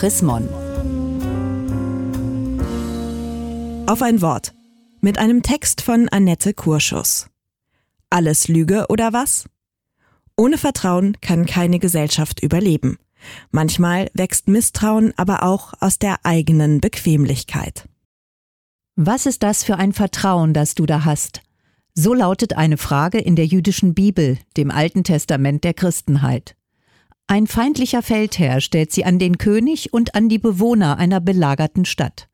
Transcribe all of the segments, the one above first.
Chrismon. Auf ein Wort. Mit einem Text von Annette Kurschus. Alles Lüge oder was? Ohne Vertrauen kann keine Gesellschaft überleben. Manchmal wächst Misstrauen aber auch aus der eigenen Bequemlichkeit. Was ist das für ein Vertrauen, das du da hast? So lautet eine Frage in der jüdischen Bibel, dem Alten Testament der Christenheit. Ein feindlicher Feldherr stellt sie an den König und an die Bewohner einer belagerten Stadt.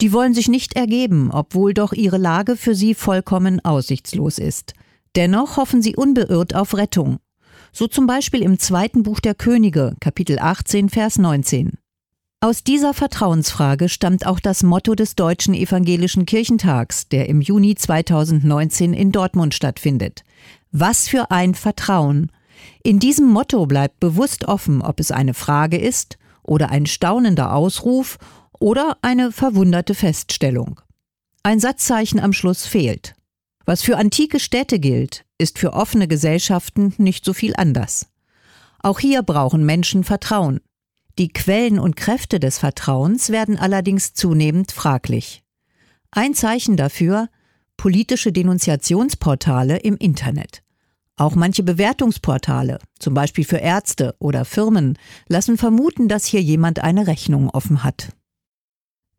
Die wollen sich nicht ergeben, obwohl doch ihre Lage für sie vollkommen aussichtslos ist. Dennoch hoffen sie unbeirrt auf Rettung. So zum Beispiel im zweiten Buch der Könige, Kapitel 18, Vers 19. Aus dieser Vertrauensfrage stammt auch das Motto des Deutschen Evangelischen Kirchentags, der im Juni 2019 in Dortmund stattfindet. Was für ein Vertrauen! In diesem Motto bleibt bewusst offen, ob es eine Frage ist oder ein staunender Ausruf oder eine verwunderte Feststellung. Ein Satzzeichen am Schluss fehlt. Was für antike Städte gilt, ist für offene Gesellschaften nicht so viel anders. Auch hier brauchen Menschen Vertrauen. Die Quellen und Kräfte des Vertrauens werden allerdings zunehmend fraglich. Ein Zeichen dafür politische Denunziationsportale im Internet. Auch manche Bewertungsportale, zum Beispiel für Ärzte oder Firmen, lassen vermuten, dass hier jemand eine Rechnung offen hat.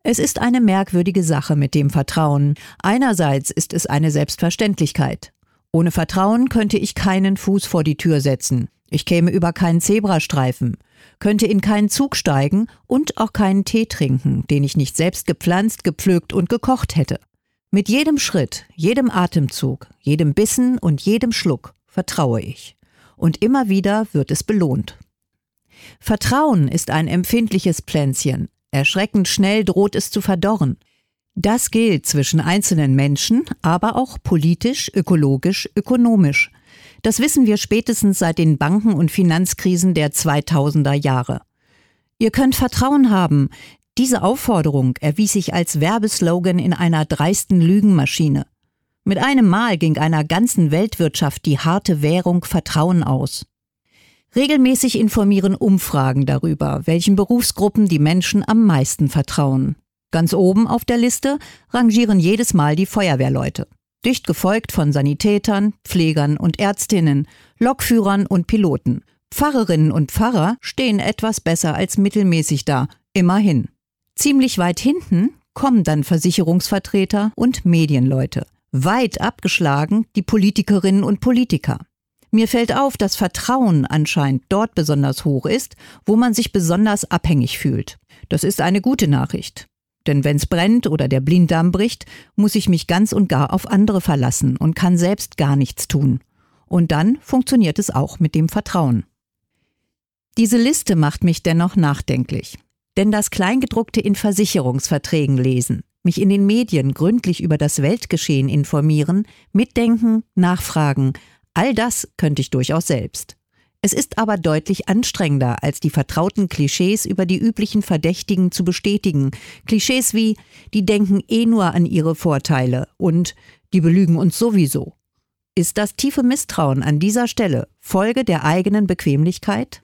Es ist eine merkwürdige Sache mit dem Vertrauen. Einerseits ist es eine Selbstverständlichkeit. Ohne Vertrauen könnte ich keinen Fuß vor die Tür setzen. Ich käme über keinen Zebrastreifen, könnte in keinen Zug steigen und auch keinen Tee trinken, den ich nicht selbst gepflanzt, gepflückt und gekocht hätte. Mit jedem Schritt, jedem Atemzug, jedem Bissen und jedem Schluck vertraue ich. Und immer wieder wird es belohnt. Vertrauen ist ein empfindliches Plänzchen. Erschreckend schnell droht es zu verdorren. Das gilt zwischen einzelnen Menschen, aber auch politisch, ökologisch, ökonomisch. Das wissen wir spätestens seit den Banken- und Finanzkrisen der 2000er Jahre. Ihr könnt Vertrauen haben. Diese Aufforderung erwies sich als Werbeslogan in einer dreisten Lügenmaschine. Mit einem Mal ging einer ganzen Weltwirtschaft die harte Währung Vertrauen aus. Regelmäßig informieren Umfragen darüber, welchen Berufsgruppen die Menschen am meisten vertrauen. Ganz oben auf der Liste rangieren jedes Mal die Feuerwehrleute, dicht gefolgt von Sanitätern, Pflegern und Ärztinnen, Lokführern und Piloten. Pfarrerinnen und Pfarrer stehen etwas besser als mittelmäßig da, immerhin. Ziemlich weit hinten kommen dann Versicherungsvertreter und Medienleute. Weit abgeschlagen die Politikerinnen und Politiker. Mir fällt auf, dass Vertrauen anscheinend dort besonders hoch ist, wo man sich besonders abhängig fühlt. Das ist eine gute Nachricht. Denn wenn's brennt oder der Blinddarm bricht, muss ich mich ganz und gar auf andere verlassen und kann selbst gar nichts tun. Und dann funktioniert es auch mit dem Vertrauen. Diese Liste macht mich dennoch nachdenklich. Denn das Kleingedruckte in Versicherungsverträgen lesen, mich in den Medien gründlich über das Weltgeschehen informieren, mitdenken, nachfragen, all das könnte ich durchaus selbst. Es ist aber deutlich anstrengender, als die vertrauten Klischees über die üblichen Verdächtigen zu bestätigen. Klischees wie, die denken eh nur an ihre Vorteile und die belügen uns sowieso. Ist das tiefe Misstrauen an dieser Stelle Folge der eigenen Bequemlichkeit?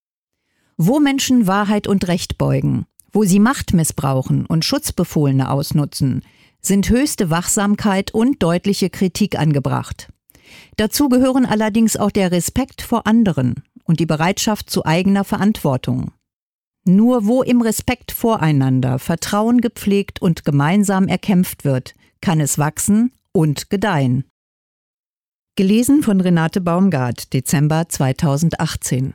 Wo Menschen Wahrheit und Recht beugen, wo sie Macht missbrauchen und Schutzbefohlene ausnutzen, sind höchste Wachsamkeit und deutliche Kritik angebracht. Dazu gehören allerdings auch der Respekt vor anderen und die Bereitschaft zu eigener Verantwortung. Nur wo im Respekt voreinander Vertrauen gepflegt und gemeinsam erkämpft wird, kann es wachsen und gedeihen. Gelesen von Renate Baumgart, Dezember 2018.